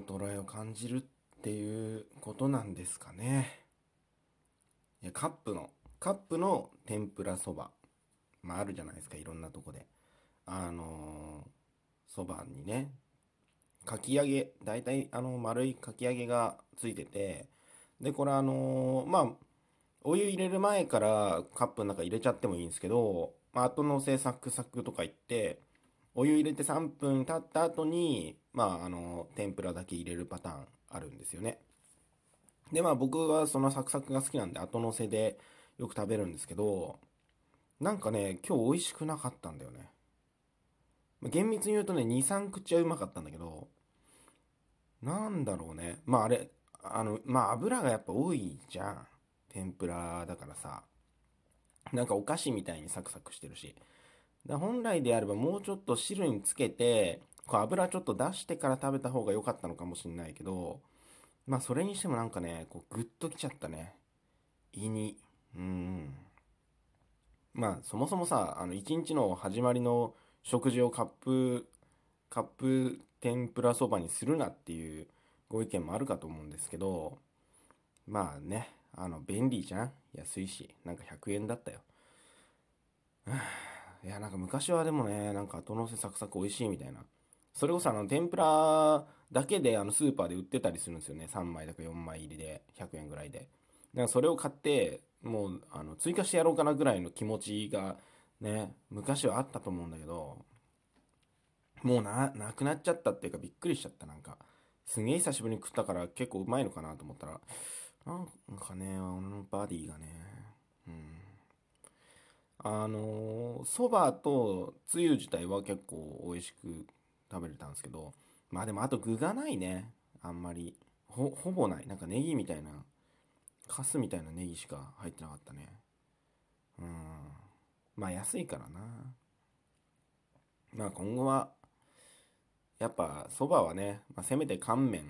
衰えを感じるっていうことなんですかね。いやカップのカップの天ぷらそば。まああるじゃないですかいろんなとこで。あのそばにねかき揚げ大体あの丸いかき揚げがついてて。でこれあのまあお湯入れる前からカップの中入れちゃってもいいんですけど、まあ、後のせサクサクとか言ってお湯入れて3分経った後にまああの天ぷらだけ入れるパターンあるんですよね。でまあ僕はそのサクサクが好きなんで後のせでよく食べるんですけどなんかね今日美味しくなかったんだよね。厳密に言うとね23口はうまかったんだけどなんだろうね。まああれあのまあ油がやっぱ多いじゃん。天ぷらだからさ。なんかお菓子みたいにサクサクしてるし。だ本来であればもうちょっと汁につけてこう油ちょっと出してから食べた方が良かったのかもしれないけどまあそれにしてもなんかねこうグッときちゃったね。胃に。うん。まあそもそもさあの一日の始まりの食事をカップカップ天ぷらそばにするなっていうご意見もあるかと思うんですけどまあねあの便利じゃん。安いし。なんか100円だったよ。いやなんか昔はでもねなんか後のせサクサク美味しいみたいな。それこそあの天ぷらだけであのスーパーで売ってたりするんですよね。3枚だか4枚入りで100円ぐらいで。だからそれを買ってもうあの追加してやろうかなぐらいの気持ちがね昔はあったと思うんだけどもうななくなっちゃったっていうかびっくりしちゃった。なんかすげえ久しぶりに食ったから結構うまいのかなと思ったらなんかね、俺のバディがね、うん。あの、そばとつゆ自体は結構美味しく食べれたんですけど、まあでもあと具がないね。あんまり。ほ、ぼない。なんかネギみたいな、カスみたいなネギしか入ってなかったね。うん。まあ安いからな。まあ今後は、やっぱそばはね、まあ、せめて乾麺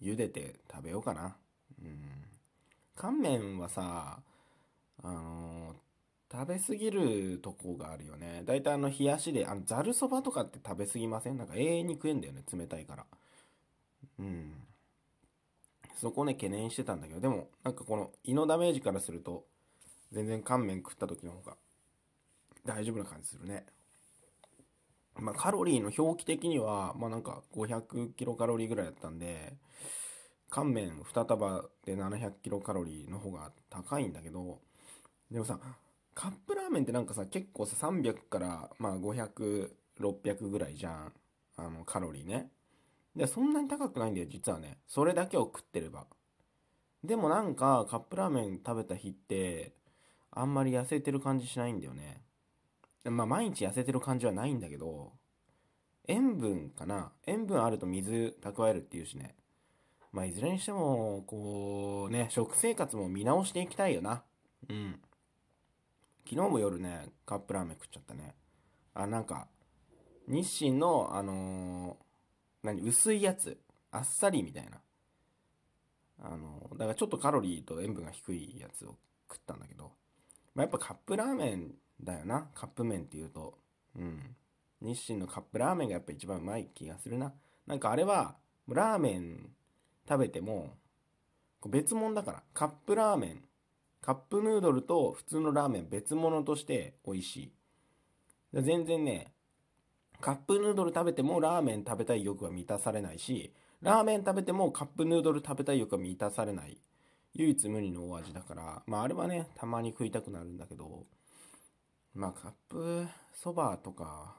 茹でて食べようかな。うん。乾麺はさ、食べ過ぎるとこがあるよね。だいたいあの、冷やしで、あの、ざるそばとかって食べ過ぎません？なんか永遠に食えんだよね、冷たいから。うん。そこね、懸念してたんだけど、でも、なんかこの胃のダメージからすると、全然乾麺食った時の方が大丈夫な感じするね。まあ、カロリーの表記的には、まあなんか500キロカロリーぐらいだったんで、乾麺2束で700キロカロリーの方が高いんだけど、でもさ、カップラーメンってなんかさ、結構さ、300からまあ500、600ぐらいじゃん。あの、カロリーね。で、そんなに高くないんだよ、実はね。それだけを食ってれば。でもなんか、カップラーメン食べた日って、あんまり痩せてる感じしないんだよね。まあ、毎日痩せてる感じはないんだけど、塩分かな塩分あると水蓄えるっていうしね。まあ、いずれにしても、こうね、食生活も見直していきたいよな。うん。昨日も夜ね、カップラーメン食っちゃったね。あ、なんか、日清の、あのー、何、薄いやつ。あっさりみたいな。あのー、だからちょっとカロリーと塩分が低いやつを食ったんだけど、まあ、やっぱカップラーメンだよな。カップ麺っていうと。うん。日清のカップラーメンがやっぱ一番うまい気がするな。なんかあれは、ラーメン食べても別物だからカップラーメンカップヌードルと普通のラーメン別物として美味しい全然ねカップヌードル食べてもラーメン食べたい欲は満たされないしラーメン食べてもカップヌードル食べたい欲は満たされない唯一無二のお味だからまああれはねたまに食いたくなるんだけどまあカップそばとか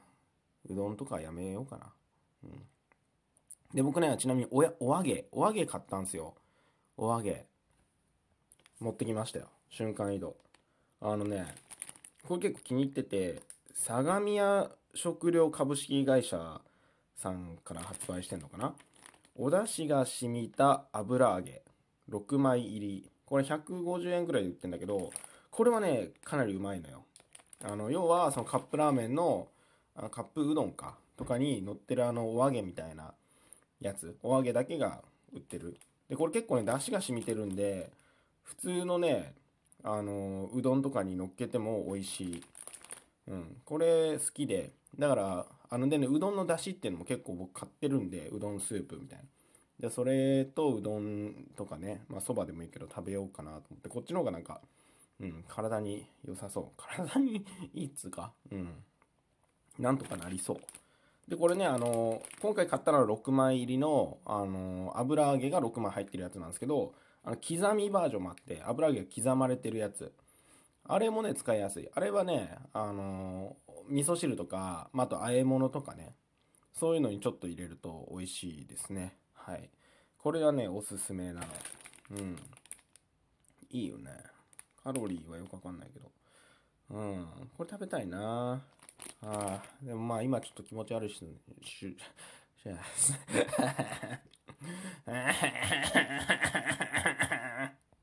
うどんとかやめようかなうんで、僕ね、ちなみにおや、お揚げ、お揚げ買ったんですよ。お揚げ。持ってきましたよ。瞬間移動。あのね、これ結構気に入ってて、相模屋食料株式会社さんから発売してんのかな？お出汁が染みた油揚げ。6枚入り。これ150円ぐらいで売ってんだけど、これはね、かなりうまいのよ。あの、要は、そのカップラーメンの、あのカップうどんか、とかに乗ってるあのお揚げみたいなやつお揚げだけが売ってるでこれ結構ね出汁が染みてるんで普通のねあのうどんとかに乗っけても美味しい。うん。これ好きで。だからあのでねうどんの出汁っていうのも結構僕買ってるんでうどんスープみたいな。でそれとうどんとかねまあそばでもいいけど食べようかなと思って。こっちの方がなんかうん体に良さそう。体にいいっつうか。うん。なんとかなりそう。でこれねあの今回買ったのは6枚入りのあの油揚げが6枚入ってるやつなんですけどあの刻みバージョンもあって油揚げが刻まれてるやつ。あれもね使いやすい。あれはねあの味噌汁とか、まあ、あと和え物とかねそういうのにちょっと入れると美味しいですね。はい。これはねおすすめなの。うん。いいよね。カロリーはよくわかんないけど。うん。これ食べたいな。あでもまあ今ちょっと気持ち悪いしししし